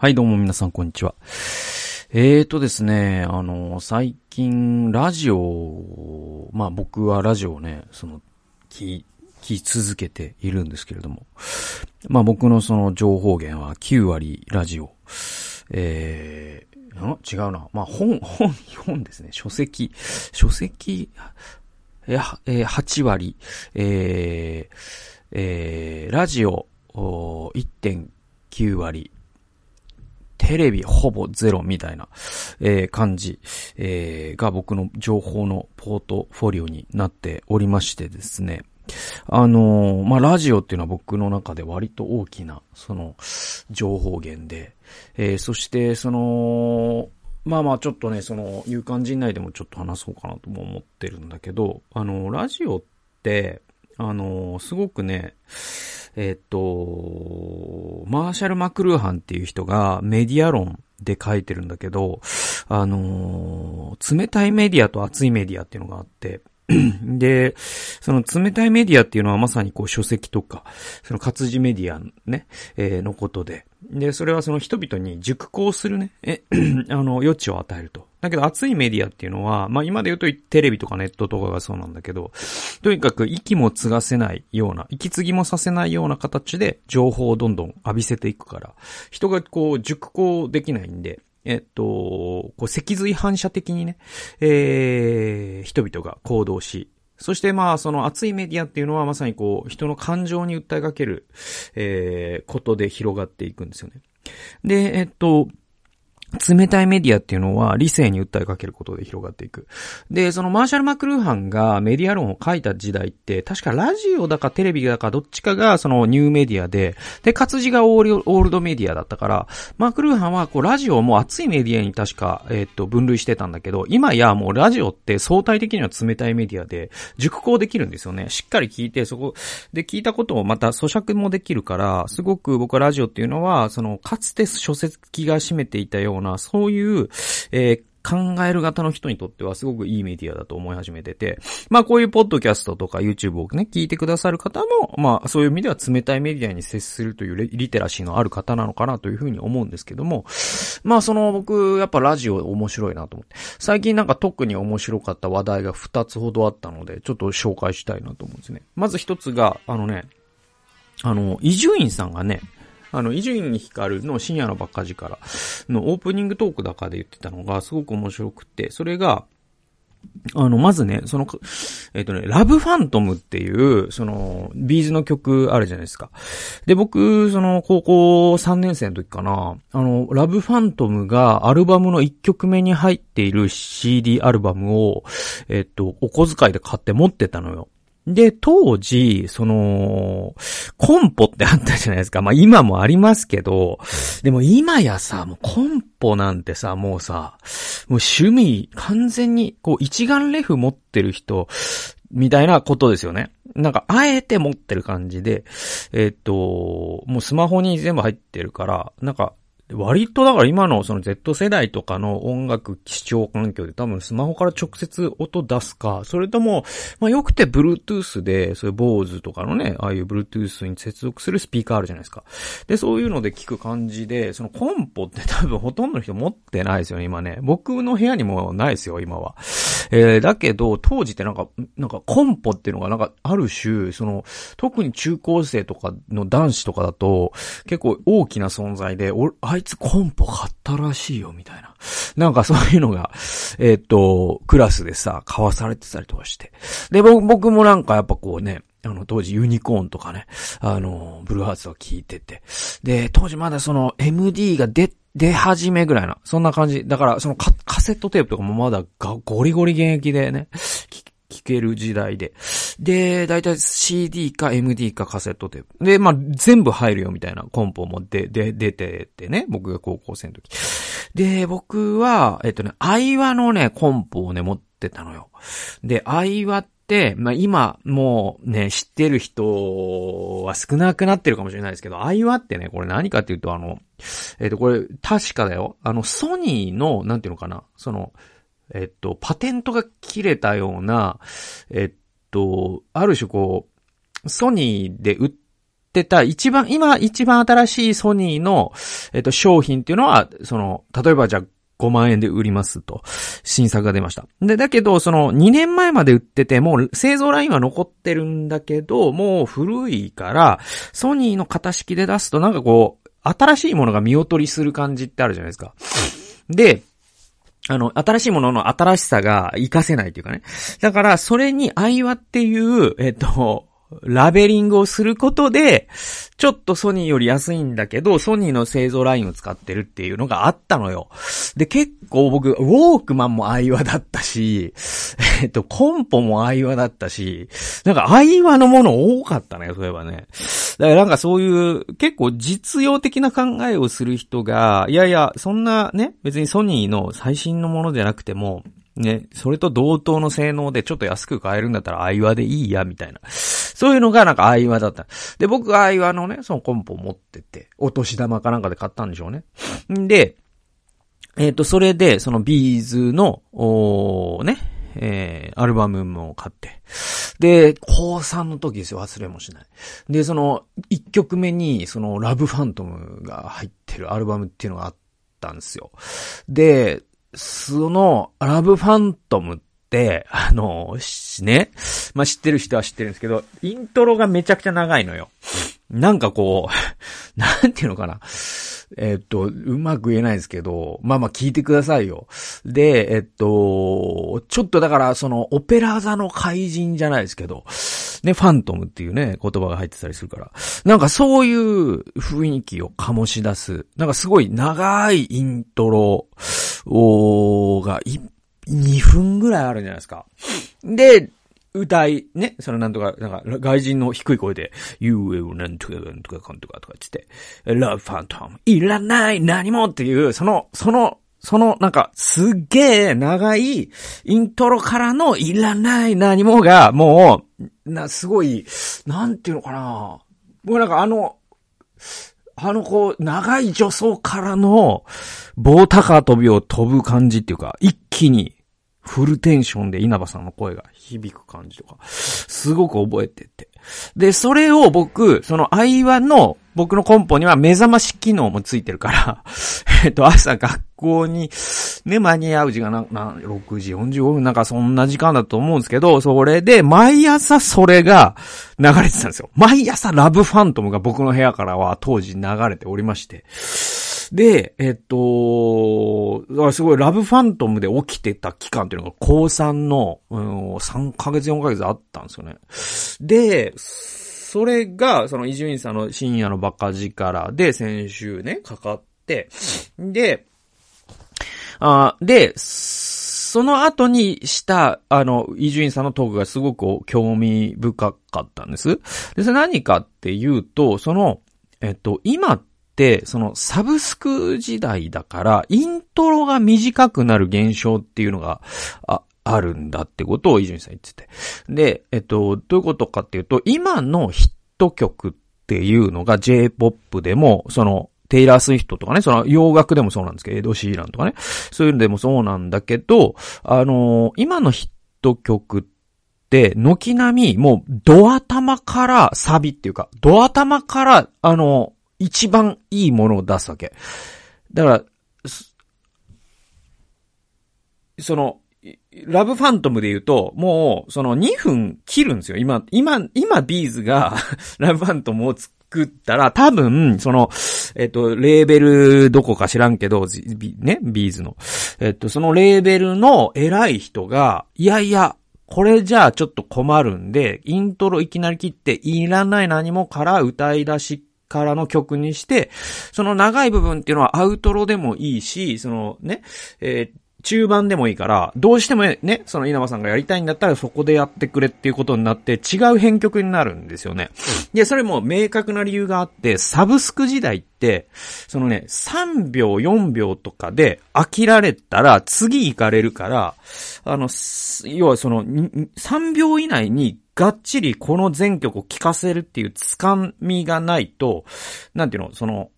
はい、どうも皆さん、こんにちは。えーとですね、あの、最近、ラジオ、まあ僕はラジオをね、その、聞、聞き続けているんですけれども、まあ僕のその情報源は9割ラジオ、えー、ん違うな。まあ本、本、本ですね。書籍、書籍、えー、8割、えー、えー、ラジオ、1.9割、テレビほぼゼロみたいな、えー、感じ、えー、が僕の情報のポートフォリオになっておりましてですね。あのー、まあ、ラジオっていうのは僕の中で割と大きな、その、情報源で、えー、そして、その、まあまあちょっとね、その、有感人内でもちょっと話そうかなとも思ってるんだけど、あの、ラジオって、あの、すごくね、えっ、と、マーシャル・マクルーハンっていう人がメディア論で書いてるんだけど、あの冷たいメディアと熱いメディアっていうのがあって、で、その冷たいメディアっていうのはまさにこう書籍とか、その活字メディアね、えー、のことで、で、それはその人々に熟考するね、え、あの、余地を与えると。だけど熱いメディアっていうのは、まあ今で言うとテレビとかネットとかがそうなんだけど、とにかく息も継がせないような、息継ぎもさせないような形で情報をどんどん浴びせていくから、人がこう熟考できないんで、えっと、こう脊髄反射的にね、えー、人々が行動し、そしてまあ、その熱いメディアっていうのはまさにこう、人の感情に訴えかける、えー、ことで広がっていくんですよね。で、えっと、冷たいメディアっていうのは理性に訴えかけることで広がっていく。で、そのマーシャル・マクルーハンがメディア論を書いた時代って、確かラジオだかテレビだかどっちかがそのニューメディアで、で、活字がオールドメディアだったから、マクルーハンはこうラジオも熱いメディアに確か、えっと、分類してたんだけど、今やもうラジオって相対的には冷たいメディアで、熟考できるんですよね。しっかり聞いて、そこで聞いたことをまた咀嚼もできるから、すごく僕はラジオっていうのは、その、かつて書籍が占めていたような、なそういう、えー、考える型の人にとってはすごくいいメディアだと思い始めてて、まあこういうポッドキャストとか YouTube をね、聞いてくださる方も、まあそういう意味では冷たいメディアに接するというリテラシーのある方なのかなというふうに思うんですけども、まあその僕、やっぱラジオ面白いなと思って、最近なんか特に面白かった話題が2つほどあったので、ちょっと紹介したいなと思うんですね。まず1つが、あのね、あの、伊集院さんがね、あの、伊集院光の深夜のばっか力のオープニングトークだかで言ってたのがすごく面白くて、それが、あの、まずね、その、えっ、ー、とね、ラブファントムっていう、その、ビーズの曲あるじゃないですか。で、僕、その、高校3年生の時かな、あの、ラブファントムがアルバムの1曲目に入っている CD アルバムを、えっ、ー、と、お小遣いで買って持ってたのよ。で、当時、その、コンポってあったじゃないですか。まあ今もありますけど、でも今やさ、もうコンポなんてさ、もうさ、もう趣味、完全に、こう一眼レフ持ってる人、みたいなことですよね。なんか、あえて持ってる感じで、えっ、と、もうスマホに全部入ってるから、なんか、割とだから今のその Z 世代とかの音楽視聴環境で多分スマホから直接音出すか、それとも、まあよくて Bluetooth で、そういう Bose とかのね、ああいう Bluetooth に接続するスピーカーあるじゃないですか。で、そういうので聞く感じで、そのコンポって多分ほとんどの人持ってないですよね、今ね。僕の部屋にもないですよ、今は。えー、だけど、当時ってなんか、なんかコンポっていうのがなんかある種、その、特に中高生とかの男子とかだと、結構大きな存在で、おあいつコンポ買ったらしいよ、みたいな。なんかそういうのが、えっ、と、クラスでさ、交わされてたりとかして。で、僕もなんかやっぱこうね、あの、当時ユニコーンとかね、あの、ブルーハーツを聞いてて。で、当時まだその MD が出、出始めぐらいな、そんな感じ。だから、そのカカセットテープとかもまだゴリゴリ現役でね、聞ける時代で。で、だいたい CD か MD かカセットテープ。で、まあ、全部入るよみたいなコンポもで、で、出ててね、僕が高校生の時。で、僕は、えっとね、アイワのね、コンポをね、持ってたのよ。で、アイワって、まあ、今、もうね、知ってる人は少なくなってるかもしれないですけど、アイワってね、これ何かっていうと、あの、えっと、これ、確かだよ。あの、ソニーの、なんていうのかな、その、えっと、パテントが切れたような、えっと、ある種こう、ソニーで売ってた一番、今一番新しいソニーの、えっと、商品っていうのは、その、例えばじゃあ5万円で売りますと、新作が出ました。で、だけど、その2年前まで売ってて、もう製造ラインは残ってるんだけど、もう古いから、ソニーの型式で出すとなんかこう、新しいものが見劣りする感じってあるじゃないですか。で、あの、新しいものの新しさが活かせないというかね。だから、それに、アイワっていう、えっと、ラベリングをすることで、ちょっとソニーより安いんだけど、ソニーの製造ラインを使ってるっていうのがあったのよ。で、結構僕、ウォークマンもアイワだったし、えっと、コンポもアイワだったし、なんかアイワのもの多かったね、そういえばね。だからなんかそういう、結構実用的な考えをする人が、いやいや、そんなね、別にソニーの最新のものじゃなくても、ね、それと同等の性能でちょっと安く買えるんだったらアイワでいいや、みたいな。そういうのがなんかアイワだった。で、僕アイワのね、そのコンポ持ってて、お年玉かなんかで買ったんでしょうね。んで、えっ、ー、と、それで、そのビーズの、おね、えー、アルバムも買って。で、高3の時ですよ、忘れもしない。で、その、1曲目に、その、ラブファントムが入ってるアルバムっていうのがあったんですよ。で、その、ラブファントムっ、あの、ね。まあ、知ってる人は知ってるんですけど、イントロがめちゃくちゃ長いのよ。なんかこう、なんていうのかな。えっと、うまく言えないですけど、まあまあ聞いてくださいよ。で、えっと、ちょっとだからそのオペラ座の怪人じゃないですけど、ね、ファントムっていうね、言葉が入ってたりするから、なんかそういう雰囲気を醸し出す、なんかすごい長いイントロが2分ぐらいあるんじゃないですか。で、歌い、ね、そのなんとか、なんか、外人の低い声で、You will なんとかなんとかかんとかとか言って、Love Phantom いらない何もっていう、その、その、その、なんか、すっげえ長いイントロからのいらない何もが、もう、な、すごい、なんていうのかなもうなんかあの、あのこう、長い助走からの、棒高跳びを飛ぶ感じっていうか、一気に、フルテンションで稲葉さんの声が響く感じとか、すごく覚えてて。で、それを僕、その愛話の僕のコンポには目覚まし機能もついてるから えっと、朝学校にね、間に合う時間な、な、6時45分なんかそんな時間だと思うんですけど、それで毎朝それが流れてたんですよ。毎朝ラブファントムが僕の部屋からは当時流れておりまして。で、えっと、すごいラブファントムで起きてた期間っていうのが高3の、うん、3ヶ月4ヶ月あったんですよね。で、それが、その伊集院さんの深夜のバカ力で先週ね、かかって、で、あで、その後にした、あの、伊集院さんのトークがすごく興味深かったんです。で、それ何かっていうと、その、えっと、今、そのサブスク時代だから、イントロが短くなる現象っていうのが、あ、あるんだってことを伊集院さん言ってて。で、えっと、どういうことかっていうと、今のヒット曲っていうのが J-POP でも、その、テイラー・スウィフトとかね、その洋楽でもそうなんですけど、エド・シーランとかね、そういうのでもそうなんだけど、あのー、今のヒット曲って、軒並み、もう、ド頭からサビっていうか、ド頭から、あの一番いいものを出すわけ。だから、その、ラブファントムで言うと、もう、その2分切るんですよ。今、今、今ビーズが ラブファントムを作ったら、多分、その、えっと、レーベルどこか知らんけど、ね、ビーズの。えっと、そのレーベルの偉い人が、いやいや、これじゃあちょっと困るんで、イントロいきなり切って、いらない何もから歌い出しからの曲にして、その長い部分っていうのはアウトロでもいいし、そのね、えー中盤でもいいから、どうしてもね、その稲葉さんがやりたいんだったらそこでやってくれっていうことになって違う編曲になるんですよね。で、それも明確な理由があって、サブスク時代って、そのね、3秒、4秒とかで飽きられたら次行かれるから、あの、要はその、3秒以内にがっちりこの全曲を聴かせるっていうつかみがないと、なんていうの、その、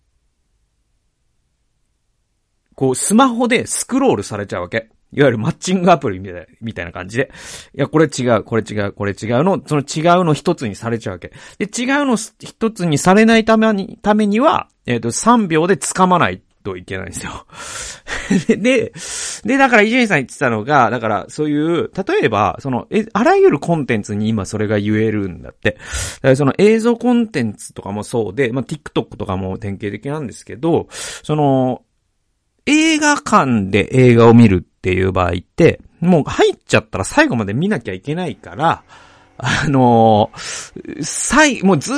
こう、スマホでスクロールされちゃうわけ。いわゆるマッチングアプリみたいなみたいな感じで。いや、これ違う、これ違う、これ違うの、その違うの一つにされちゃうわけ。で、違うの一つにされないために、ためには、えっ、ー、と、3秒で掴まないといけないんですよ。で、で、だから伊集院さん言ってたのが、だからそういう、例えば、その、え、あらゆるコンテンツに今それが言えるんだって。だからその映像コンテンツとかもそうで、まあ、TikTok とかも典型的なんですけど、その、映画館で映画を見るっていう場合って、もう入っちゃったら最後まで見なきゃいけないから、あのー、最、もうずっ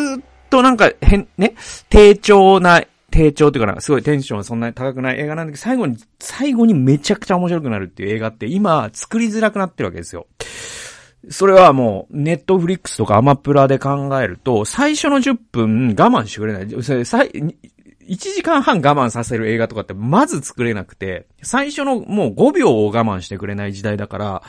となんか変、ね、低調な低調っていうかな、すごいテンションそんなに高くない映画なんだけど、最後に、最後にめちゃくちゃ面白くなるっていう映画って今作りづらくなってるわけですよ。それはもう、ネットフリックスとかアマプラで考えると、最初の10分我慢してくれない。1時間半我慢させる映画とかってまず作れなくて、最初のもう5秒を我慢してくれない時代だから、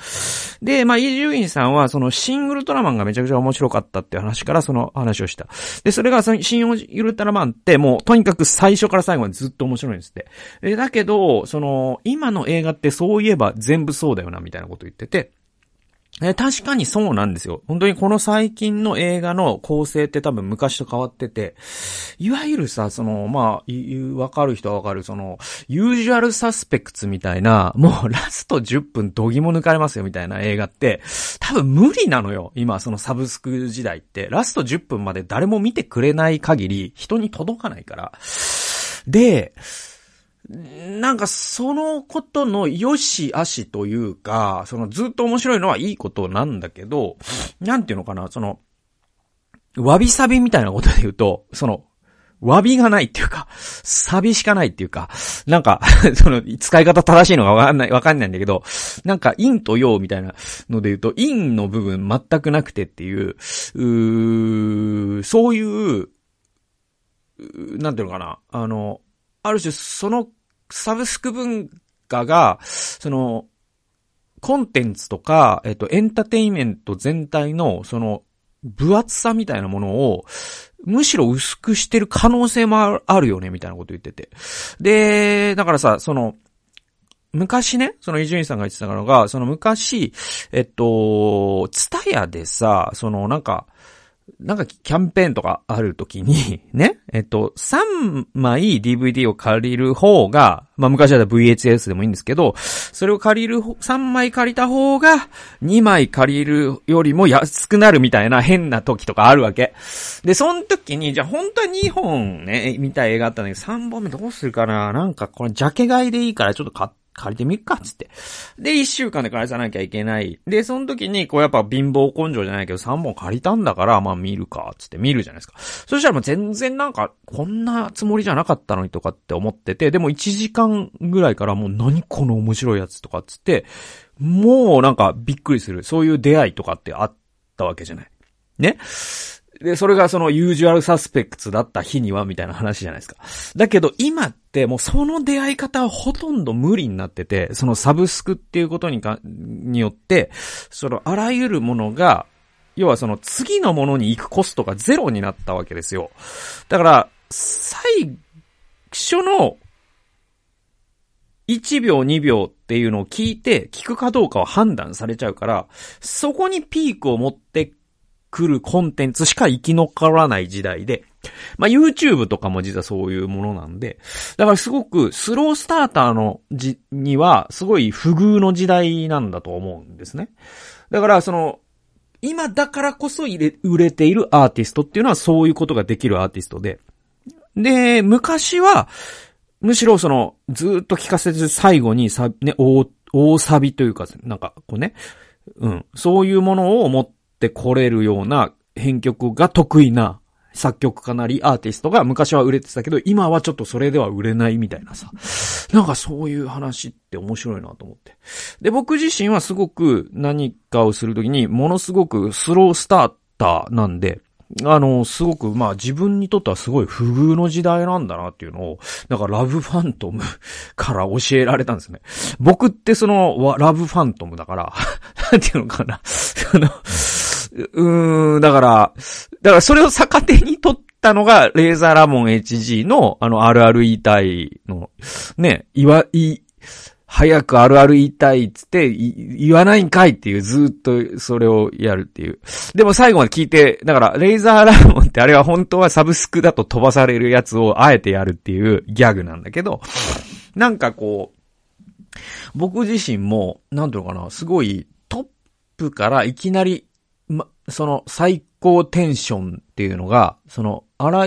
で、まあ、イージュインさんはそのシン・ウルトラマンがめちゃくちゃ面白かったって話からその話をした。で、それがそのシン・ウルトラマンってもうとにかく最初から最後までずっと面白いんですって。で、だけど、その、今の映画ってそういえば全部そうだよなみたいなこと言ってて、え確かにそうなんですよ。本当にこの最近の映画の構成って多分昔と変わってて、いわゆるさ、その、まあ、わかる人はわかる、その、ユージュアルサスペクツみたいな、もうラスト10分どぎも抜かれますよみたいな映画って、多分無理なのよ。今、そのサブスク時代って。ラスト10分まで誰も見てくれない限り、人に届かないから。で、なんかそのことの良し悪しというか、そのずっと面白いのはいいことなんだけど、なんていうのかな、その、わびさびみたいなことで言うと、その、わびがないっていうか、サビしかないっていうか、なんか その、使い方正しいのがわかんない、わかんないんだけど、なんか、陰と陽みたいなので言うと、陰の部分全くなくてっていう、うそういう、なんていうのかな、あの、ある種そのサブスク文化が、その、コンテンツとか、えっと、エンターテインメント全体の、その、分厚さみたいなものを、むしろ薄くしてる可能性もあるよね、みたいなこと言ってて。で、だからさ、その、昔ね、その伊集院さんが言ってたのが、その昔、えっと、ツタヤでさ、そのなんか、なんかキャンペーンとかあるときに、ね、えっと、3枚 DVD を借りる方が、まあ昔は VHS でもいいんですけど、それを借りる、3枚借りた方が、2枚借りるよりも安くなるみたいな変な時とかあるわけ。で、その時に、じゃあ本当は2本ね、見たい映画あったんだけど、3本目どうするかな？なんかこれジャケ買いでいいからちょっと買って、借りてみっか、つって。で、一週間で返さなきゃいけない。で、その時に、こうやっぱ貧乏根性じゃないけど、3本借りたんだから、まあ見るか、つって見るじゃないですか。そしたらもう全然なんか、こんなつもりじゃなかったのにとかって思ってて、でも1時間ぐらいからもう何この面白いやつとかっつって、もうなんかびっくりする。そういう出会いとかってあったわけじゃない。ねで、それがそのユージュアルサスペクツだった日にはみたいな話じゃないですか。だけど今ってもうその出会い方はほとんど無理になってて、そのサブスクっていうことにか、によって、そのあらゆるものが、要はその次のものに行くコストがゼロになったわけですよ。だから、最初の1秒2秒っていうのを聞いて、聞くかどうかを判断されちゃうから、そこにピークを持って来るコンテンツしか生き残らない時代で、まあ、YouTube とかも実はそういうものなんで、だからすごくスロースターターのじ、にはすごい不遇の時代なんだと思うんですね。だからその、今だからこそ入れ、売れているアーティストっていうのはそういうことができるアーティストで。で、昔は、むしろその、ずっと聞かせて最後にさ、ね、大、大サビというか、なんか、こうね、うん、そういうものを持ってってこれるような編曲が得意な作曲家なりアーティストが昔は売れてたけど、今はちょっとそれでは売れないみたいなさ。なんかそういう話って面白いなと思って。で、僕自身はすごく何かをするときに、ものすごくスロースターターなんで、あの、すごく、まあ自分にとってはすごい不遇の時代なんだなっていうのを、なんかラブファントムから教えられたんですね。僕ってその、ラブファントムだから、なんていうのかな。その、うーん、だから、だからそれを逆手に取ったのが、レーザーラモン HG の、あの、あるある言いたいの、ね、いわ、い、早くあるある言いたいっつって、言わないんかいっていう、ずっとそれをやるっていう。でも最後まで聞いて、だから、レイザーラーモンってあれは本当はサブスクだと飛ばされるやつをあえてやるっていうギャグなんだけど、なんかこう、僕自身も、なんていうのかな、すごいトップからいきなり、その最高テンションっていうのが、その、あら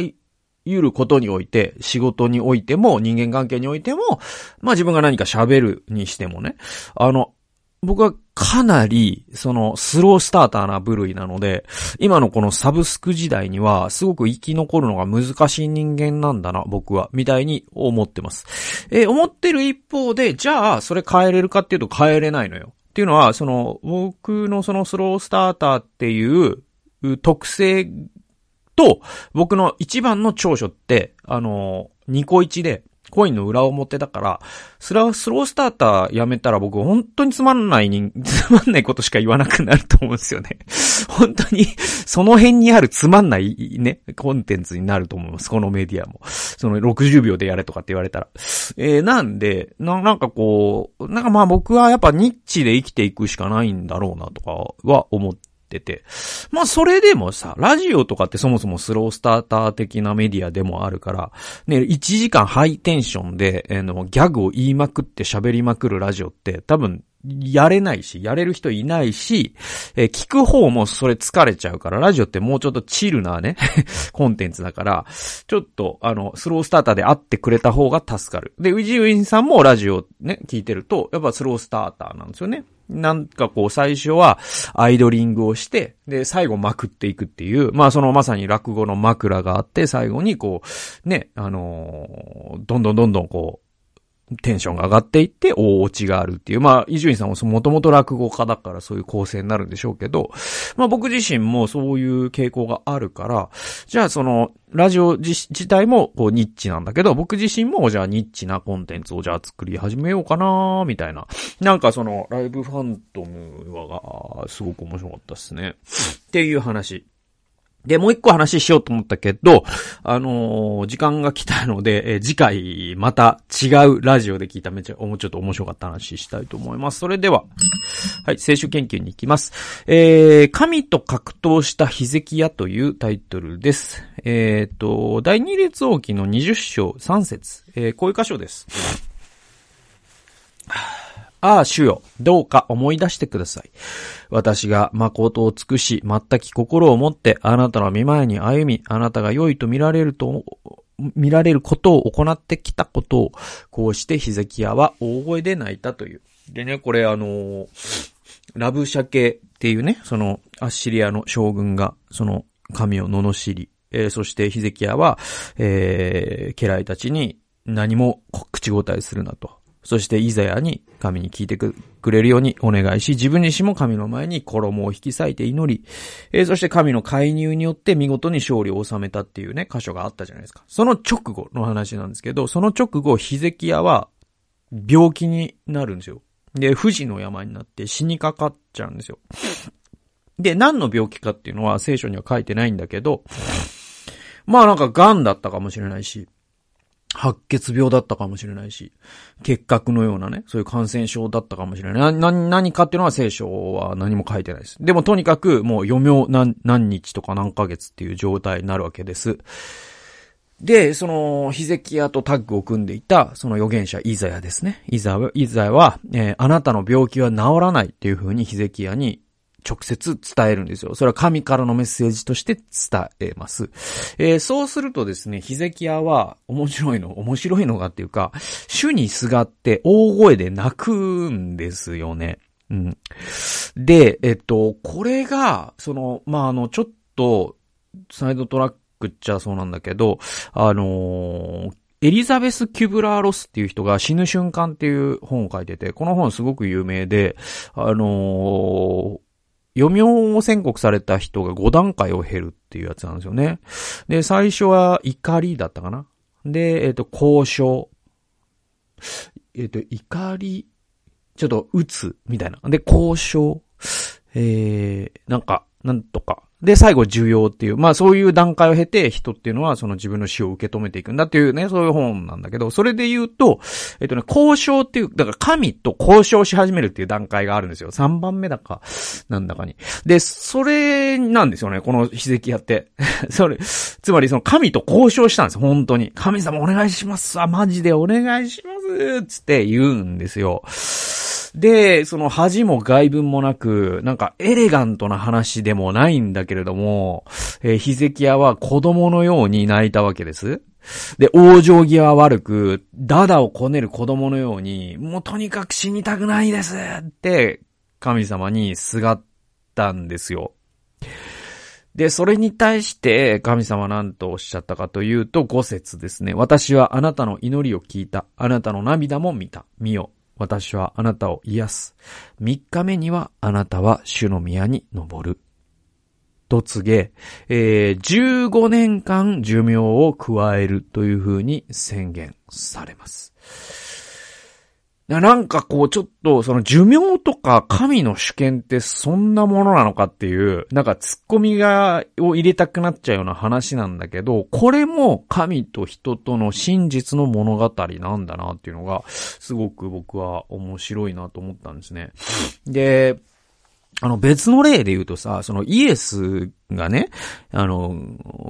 ゆることにおいて、仕事においても、人間関係においても、まあ自分が何か喋るにしてもね、あの、僕はかなり、その、スロースターターな部類なので、今のこのサブスク時代には、すごく生き残るのが難しい人間なんだな、僕は、みたいに思ってます。えー、思ってる一方で、じゃあ、それ変えれるかっていうと変えれないのよ。っていうのは、その、僕のそのスロースターターっていう特性と、僕の一番の長所って、あの、ニコイチで、コインの裏表だから、スラスロースターターやめたら僕本当につまんない人、つまんないことしか言わなくなると思うんですよね。本当に、その辺にあるつまんないね、コンテンツになると思います。このメディアも。その60秒でやれとかって言われたら。えー、なんで、な、なんかこう、なんかまあ僕はやっぱニッチで生きていくしかないんだろうなとかは思ってて。まあそれでもさ、ラジオとかってそもそもスロースターター的なメディアでもあるから、ね、1時間ハイテンションで、えー、のギャグを言いまくって喋りまくるラジオって多分やれないし、やれる人いないし、えー、聞く方もそれ疲れちゃうから、ラジオってもうちょっとチルなね コンテンツだから、ちょっと、あの、スロースターターで会ってくれた方が助かる。で、ウィジウィンさんもラジオね、聞いてると、やっぱスロースターターなんですよね。なんかこう最初はアイドリングをして、で、最後まくっていくっていう、まあそのまさに落語の枕があって、最後にこう、ね、あのー、どんどんどんどんこう、テンションが上がっていって、大落ちがあるっていう。まあ、伊集院さんももともと落語家だからそういう構成になるんでしょうけど、まあ僕自身もそういう傾向があるから、じゃあその、ラジオ自体もこうニッチなんだけど、僕自身もじゃあニッチなコンテンツをじゃあ作り始めようかなみたいな。なんかその、ライブファントムはが、すごく面白かったですね。っていう話。で、もう一個話しようと思ったけど、あのー、時間が来たので、えー、次回また違うラジオで聞いためちゃ、もうちょっと面白かった話したいと思います。それでは、はい、聖書研究に行きます。えー、神と格闘したヒゼキヤというタイトルです。えっ、ー、と、第二列王記の20章3節えー、こういう箇所です。ああ、主よ、どうか思い出してください。私が誠を尽くし、全き心を持って、あなたの見前に歩み、あなたが良いと見られると、見られることを行ってきたことを、こうしてヒゼキヤは大声で泣いたという。でね、これあの、ラブシャケっていうね、その、アッシリアの将軍が、その、神を罵り、えー、そしてヒゼキヤは、えー、家来たちに何も口答えするなと。そしてイザヤに神に聞いてくれるようにお願いし、自分自身も神の前に衣を引き裂いて祈り、えー、そして神の介入によって見事に勝利を収めたっていうね、箇所があったじゃないですか。その直後の話なんですけど、その直後、ヒゼキヤは病気になるんですよ。で、不治の山になって死にかかっちゃうんですよ。で、何の病気かっていうのは聖書には書いてないんだけど、まあなんか癌だったかもしれないし、白血病だったかもしれないし、結核のようなね、そういう感染症だったかもしれない。な、な、何かっていうのは聖書は何も書いてないです。でもとにかくもう余命何、何日とか何ヶ月っていう状態になるわけです。で、その、ヒゼキヤとタッグを組んでいた、その預言者イザヤですね。イザヤ、は、えー、あなたの病気は治らないっていう風にヒゼキヤに直接伝えるんですよ。それは神からのメッセージとして伝えます。えー、そうするとですね、ヒゼキヤは面白いの、面白いのがっていうか、主にすがって大声で泣くんですよね。うん。で、えっと、これが、その、まあ、あの、ちょっと、サイドトラックっちゃそうなんだけど、あのー、エリザベス・キュブラー・ロスっていう人が死ぬ瞬間っていう本を書いてて、この本すごく有名で、あのー、余命を宣告された人が5段階を減るっていうやつなんですよね。で、最初は怒りだったかな。で、えっ、ー、と、交渉。えっ、ー、と、怒り、ちょっと鬱、みたいな。で、交渉。えー、なんか、なんとか、で、最後、需要っていう、まあそういう段階を経て、人っていうのはその自分の死を受け止めていくんだっていうね、そういう本なんだけど、それで言うと、えっとね、交渉っていう、だから神と交渉し始めるっていう段階があるんですよ。3番目だか、なんだかに。で、それなんですよね、この秘跡やって。それ、つまりその神と交渉したんです、本当に。神様お願いしますわ、マジでお願いしますつって言うんですよ。で、その恥も外文もなく、なんかエレガントな話でもないんだけれども、えー、ヒゼキヤは子供のように泣いたわけです。で、往生際悪く、ダダをこねる子供のように、もうとにかく死にたくないですって、神様にすがったんですよ。で、それに対して神様何とおっしゃったかというと、五節ですね。私はあなたの祈りを聞いた。あなたの涙も見た。見よ。私はあなたを癒す。三日目にはあなたは主の宮に登る。と告げ、えー、15年間寿命を加えるというふうに宣言されます。なんかこうちょっとその寿命とか神の主権ってそんなものなのかっていう、なんか突っ込みが、を入れたくなっちゃうような話なんだけど、これも神と人との真実の物語なんだなっていうのが、すごく僕は面白いなと思ったんですね。で、あの別の例で言うとさ、そのイエスがね、あの、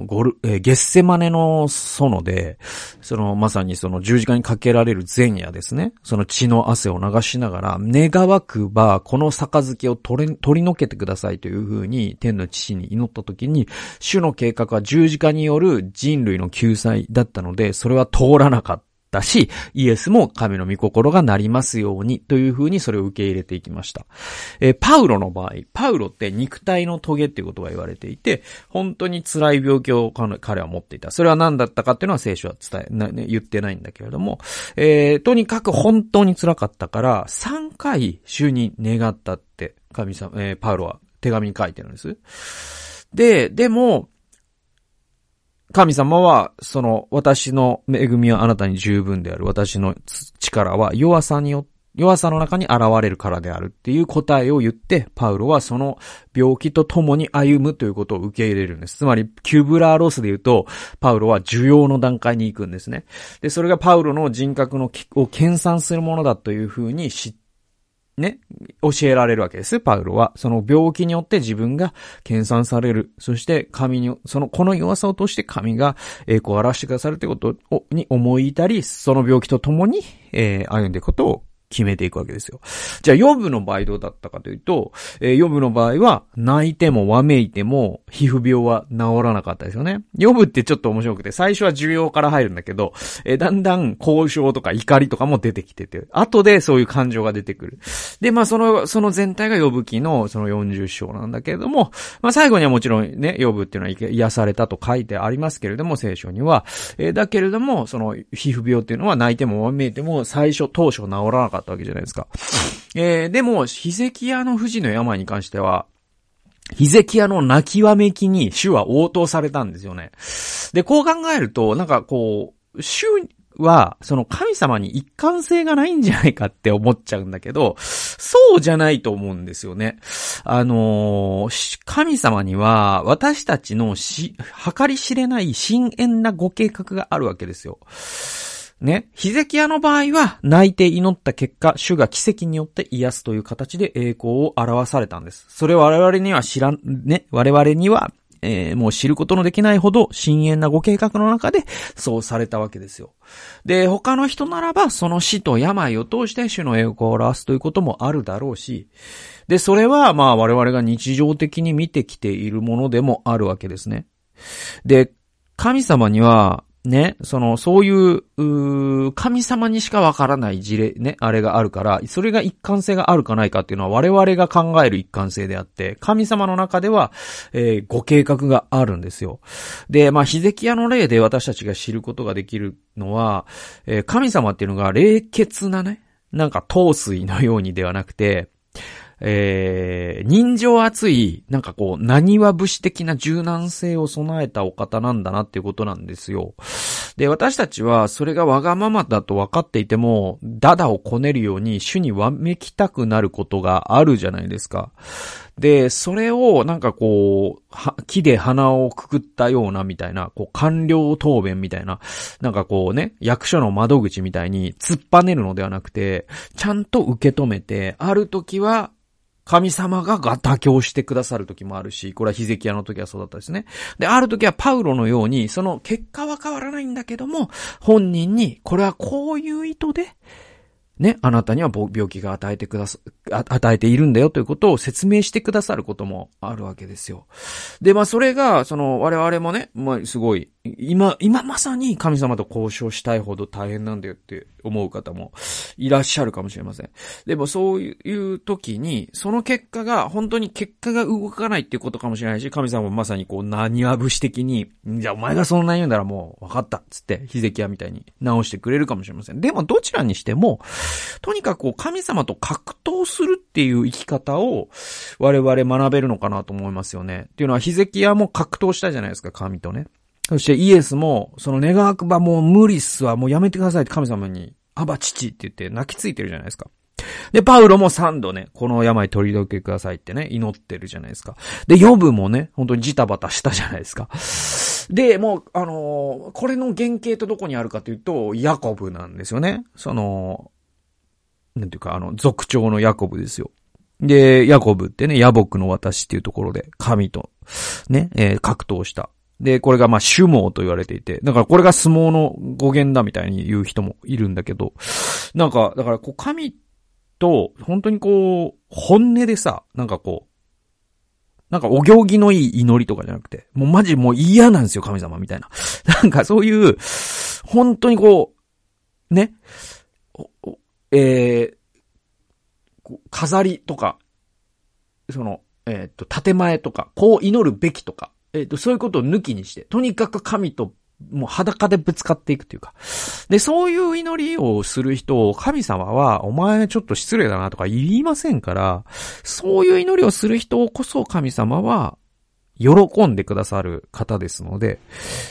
ゴル、えー、ゲッセマネの園で、そのまさにその十字架にかけられる前夜ですね、その血の汗を流しながら、願わくば、この杯を取り、取り除けてくださいというふうに天の父に祈った時に、主の計画は十字架による人類の救済だったので、それは通らなかった。ったし、イエスも神の御心がなりますようにというふうにそれを受け入れていきました。えー、パウロの場合、パウロって肉体の棘っていうことが言われていて、本当に辛い病気を彼は持っていた。それは何だったかっていうのは聖書は伝え、言ってないんだけれども、えー、とにかく本当に辛かったから、3回主に願ったって、神様、えー、パウロは手紙に書いてるんです。で、でも、神様は、その、私の恵みはあなたに十分である。私の力は弱さによ、弱さの中に現れるからであるっていう答えを言って、パウロはその病気と共に歩むということを受け入れるんです。つまり、キューブラーロスで言うと、パウロは受容の段階に行くんですね。で、それがパウロの人格のを研鑽するものだというふうに知ってね、教えられるわけです。パウロは。その病気によって自分が研鑽される。そして神に、その、この弱さを通して神が栄光を表してくださるということを、に思い至り、その病気と共に、えー、歩んでいくことを決めていくわけですよ。じゃあ、ヨブの場合どうだったかというと、えー、ヨブの場合は、泣いてもわめいても、皮膚病は治らなかったですよね。ヨブってちょっと面白くて、最初は需要から入るんだけど、えー、だんだん交渉とか怒りとかも出てきてて、後でそういう感情が出てくる。で、まあ、その、その全体がヨブ記のその40章なんだけれども、まあ、最後にはもちろんね、ヨブっていうのは癒されたと書いてありますけれども、聖書には。えー、だけれども、その皮膚病っていうのは泣いてもわめいても、最初、当初治らなかったったわけじゃないですか。えー、でも、ヒゼキヤの富士の病に関しては、ヒゼキヤの泣きわめきに主は応答されたんですよね。で、こう考えると、なんかこう、主は、その神様に一貫性がないんじゃないかって思っちゃうんだけど、そうじゃないと思うんですよね。あのー、神様には私たちのし、計り知れない深遠なご計画があるわけですよ。ね。ヒゼキヤの場合は、泣いて祈った結果、主が奇跡によって癒すという形で栄光を表されたんです。それ我々には知らん、ね。我々には、えー、もう知ることのできないほど深淵なご計画の中でそうされたわけですよ。で、他の人ならばその死と病を通して主の栄光を表すということもあるだろうし、で、それはまあ我々が日常的に見てきているものでもあるわけですね。で、神様にはね、その、そういう、う神様にしかわからない事例、ね、あれがあるから、それが一貫性があるかないかっていうのは我々が考える一貫性であって、神様の中では、えー、ご計画があるんですよ。で、まあ、ヒゼキヤの例で私たちが知ることができるのは、えー、神様っていうのが冷血なね、なんか糖水のようにではなくて、えー、人情厚い、なんかこう、何は武士的な柔軟性を備えたお方なんだなっていうことなんですよ。で、私たちはそれがわがままだと分かっていても、ダダをこねるように主にわめきたくなることがあるじゃないですか。で、それをなんかこう、は、木で鼻をくくったようなみたいな、こう、官僚答弁みたいな、なんかこうね、役所の窓口みたいに突っぱねるのではなくて、ちゃんと受け止めて、ある時は、神様が妥協してくださる時もあるし、これはヒゼキヤの時はそうだったですね。で、ある時はパウロのように、その結果は変わらないんだけども、本人に、これはこういう意図で、ね、あなたには病気が与えてくださ、与えているんだよということを説明してくださることもあるわけですよ。で、まあそれが、その我々もね、まあすごい、今、今まさに神様と交渉したいほど大変なんだよって思う方もいらっしゃるかもしれません。でもそういう時に、その結果が、本当に結果が動かないっていうことかもしれないし、神様もまさにこう、何は節的に、じゃあお前がそんな言うんならもう分かったっつって、ヒゼキヤみたいに直してくれるかもしれません。でもどちらにしても、とにかくこう、神様と格闘するっていう生き方を、我々学べるのかなと思いますよね。っていうのは、ヒゼキヤも格闘したじゃないですか、神とね。そしてイエスも、その願わくばもう無理っすわ、もうやめてくださいって神様に、アバ父って言って泣きついてるじゃないですか。で、パウロも三度ね、この病取り除けくださいってね、祈ってるじゃないですか。で、ヨブもね、本当にジタバタしたじゃないですか。で、もう、あのー、これの原型とどこにあるかというと、ヤコブなんですよね。その、なんていうか、あの、族長のヤコブですよ。で、ヤコブってね、野木の私っていうところで、神と、ね、えー、格闘した。で、これがまあ、主毛と言われていて、だからこれが相撲の語源だみたいに言う人もいるんだけど、なんか、だからこう、神と、本当にこう、本音でさ、なんかこう、なんかお行儀のいい祈りとかじゃなくて、もうマジもう嫌なんですよ、神様みたいな。なんかそういう、本当にこう、ね、えー、飾りとか、その、えっ、と、建前とか、こう祈るべきとか、えっ、ー、と、そういうことを抜きにして、とにかく神ともう裸でぶつかっていくというか。で、そういう祈りをする人を神様は、お前ちょっと失礼だなとか言いませんから、そういう祈りをする人こそ神様は、喜んでくださる方ですので、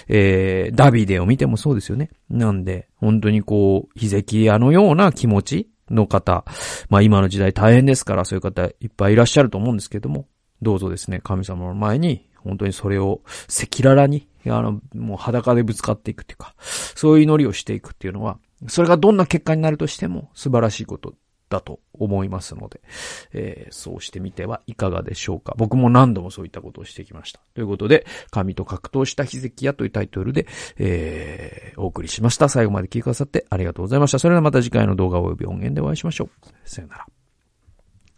えー、ダビデを見てもそうですよね。なんで、本当にこう、ヒゼキヤのような気持ちの方、まあ今の時代大変ですから、そういう方いっぱいいらっしゃると思うんですけども、どうぞですね、神様の前に本当にそれを赤裸々に、あの、もう裸でぶつかっていくっていうか、そういう祈りをしていくっていうのは、それがどんな結果になるとしても素晴らしいことだと思いますので、えー、そうしてみてはいかがでしょうか。僕も何度もそういったことをしてきました。ということで、神と格闘した奇跡屋というタイトルで、えー、お送りしました。最後まで聞いてくださってありがとうございました。それではまた次回の動画及び音源でお会いしましょう。さよなら。